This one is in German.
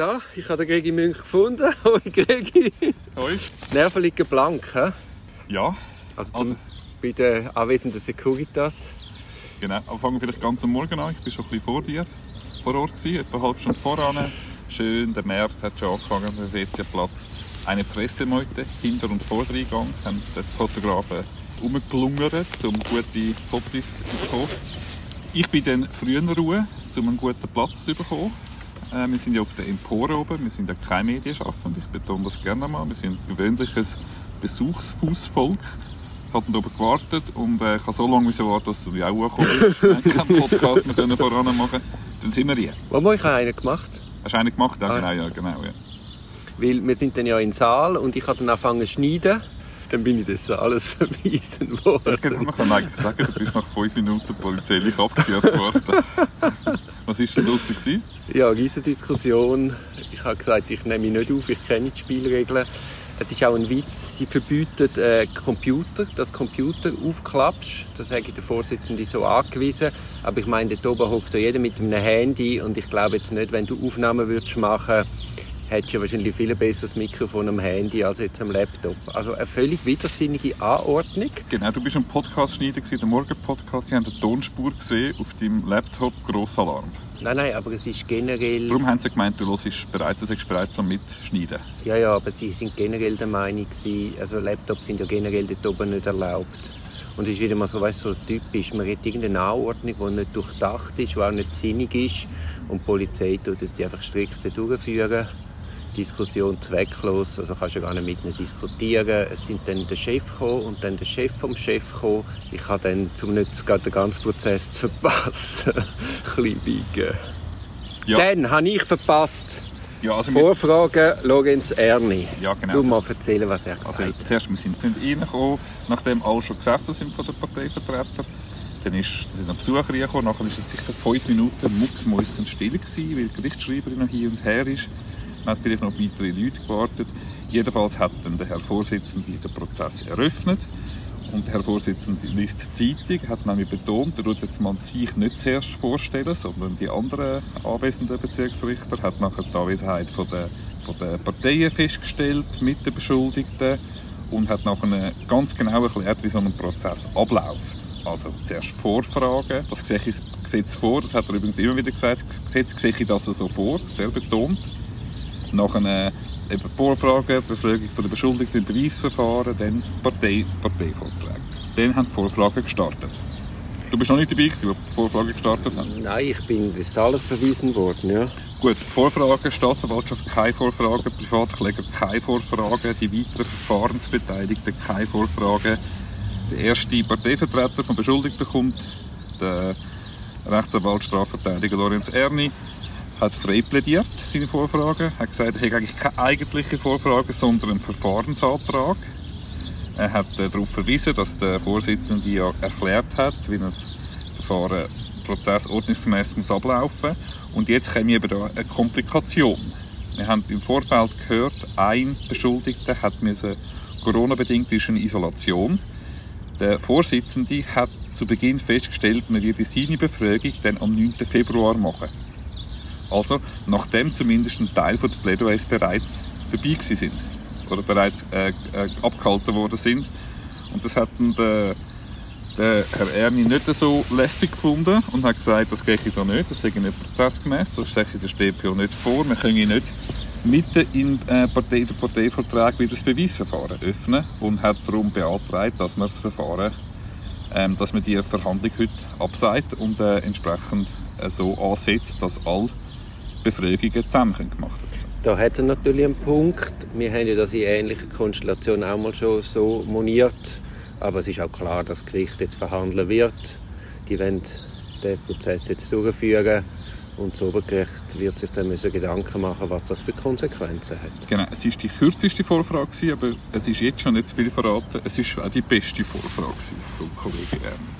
So, ich habe den Gregi Münch gefunden. Hoi Gregi. Hoi. Nerven liegen blank, he? Ja, Also, Also- bei der anwesenden Securitas. genau. Aber fangen wir vielleicht ganz am Morgen an. Ich war schon ein bisschen vor dir vor Ort, gewesen, etwa eine halbe Stunde voran. Schön, der März hat schon angefangen, der WC-Platz. Eine Pressemeute, Hinter- und Vordereingang, haben die Fotografen umgelungert, um gute Fotos zu bekommen. Ich bin dann früher in Ruhe, um einen guten Platz zu bekommen. Äh, wir sind ja auf der Empore oben, wir sind ja kein Medienschaffend, ich betone das gerne mal. Wir sind ein gewöhnliches Besuchsfußvolk. Ich habe oben gewartet und äh, ich habe so lange müssen warten, dass du auch bist. Wir haben keinen Podcast können voran machen. Dann sind wir hier. Wo ich habe einen gemacht? Hast du einen gemacht? Ja, Ah. genau, ja, genau. Ja. Weil wir sind dann ja im Saal und ich habe dann angefangen zu schneiden. Dann bin ich das alles verwiesen worden. Genau, Man kann eigentlich sagen, du bist nach fünf Minuten polizeilich abgeführt worden. Was war denn draussen? Ja, riesige Diskussion. Ich habe gesagt, ich nehme mich nicht auf, ich kenne die Spielregeln. Es ist auch ein Witz, sie verbieten äh, Computer, dass Computer aufklappst. Das habe ich der Vorsitzende so angewiesen. Aber ich meine, dort oben hockt jeder mit einem Handy und ich glaube jetzt nicht, wenn du Aufnahmen würdest machen hättest du wahrscheinlich viel besseres Mikrofon am Handy als jetzt am Laptop. Also eine völlig widersinnige Anordnung. Genau, du bist ein Podcast-Schneider, der Morgen-Podcast. Sie haben eine Tonspur gesehen auf deinem Laptop, Grossalarm. Nein, nein, aber es ist generell... Darum haben sie gemeint, du hörst bereits, du sagst bereits am Mitschneiden. Ja, ja, aber sie sind generell der Meinung, also Laptops sind ja generell dort oben nicht erlaubt. Und es ist wieder mal so, weißt, so typisch, man hat irgendeine Anordnung, die nicht durchdacht ist, die auch nicht sinnig ist. Und die Polizei tut es einfach strikt durchführen. Diskussion zwecklos, also kannst du gar nicht mit ihnen diskutieren. Es sind dann der Chef gekommen und dann der Chef vom Chef gekommen. Ich habe dann, zum gerade den ganzen Prozess zu verpassen, ein bisschen. Ja, Dann habe ich verpasst, ja also, wir, Vorfrage Lorenz Erni. ja genau. Du mal erzählen, was er gesagt Also, hat. zuerst wir sind, sind reingekommen, nachdem alle schon gesessen sind von den Parteivertretern. Dann ist, sind noch Besucher reingekommen, nachher war es sicher fünf Minuten mucksmäuschen still gewesen, weil die Gerichtsschreiberin noch hier und her ist. Vielleicht noch weitere Leute gewartet. Jedenfalls hat dann der Herr Vorsitzende den Prozess eröffnet. Und der Herr Vorsitzende liest die Zeitung, hat nämlich betont, er wird jetzt mal sich nicht zuerst vorstellen, sondern die anderen anwesenden Bezirksrichter, hat nachher die Anwesenheit von der, von der Parteien festgestellt mit den Beschuldigten und hat nachher ganz genau erklärt, wie so ein Prozess abläuft. Also zuerst Vorfragen, das Gesetz vor, das hat er übrigens immer wieder gesagt, das Gesetz sehe ich das so vor, sehr betont. Nachher äh, eben Vorfragen, Befragung der Beschuldigten Beweisverfahren, dann das Partei, Parteivortrag. Dann haben die Vorfragen gestartet. Du bist noch nicht dabei gewesen, wo die Vorfragen gestartet haben? Nein, ich bin, das ist alles verwiesen worden, ja. Gut, Vorfragen, Staatsanwaltschaft keine Vorfragen, Privatkläger keine Vorfragen, die weiteren Verfahrensbeteiligten keine Vorfragen. Der erste Parteivertreter vom Beschuldigten kommt, der Rechtsanwalt Strafverteidiger Lorenz Erni, hat frei plädiert, seine Vorfragen, hat gesagt, er hätte eigentlich keine eigentliche Vorfrage, sondern einen Verfahrensantrag. Er hat äh, darauf verwiesen, dass der Vorsitzende ja erklärt hat, wie das Verfahren Prozess ordnungsgemäß muss ablaufen und jetzt kommt eben da eine Komplikation. Wir haben im Vorfeld gehört, ein Beschuldigter hat müssen Corona-bedingt ist in Isolation. Der Vorsitzende hat zu Beginn festgestellt, man wird seine Befragung dann am 9. Februar machen. Also, nachdem zumindest ein Teil der Plädoyers bereits vorbei sind oder bereits äh, äh, abgehalten worden sind. Und das hat der, der Herr Erni nicht so lässig gefunden und hat gesagt, das gehe ich so nicht, das sei nicht prozessgemäß, das sehe ich der StPO nicht vor, wir können nicht mitten in äh, Partei, den Parteivertrag wieder das Beweisverfahren öffnen und hat darum beantragt, dass man das Verfahren, ähm, dass man die Verhandlung heute abseit und äh, entsprechend äh, so ansetzt, dass alle Befragungen zusammen gemacht werden Da hat er natürlich einen Punkt. Wir haben ja das in ähnlicher Konstellation auch mal schon so moniert. Aber es ist auch klar, dass das Gericht jetzt verhandeln wird. Die wollen den Prozess jetzt durchführen. Und das Obergericht wird sich dann müssen Gedanken machen, was das für Konsequenzen hat. Genau, es war die kürzeste Vorfrage, aber es ist jetzt schon nicht zu viel verraten. Es war auch die beste Vorfrage vom Kollegen Erni.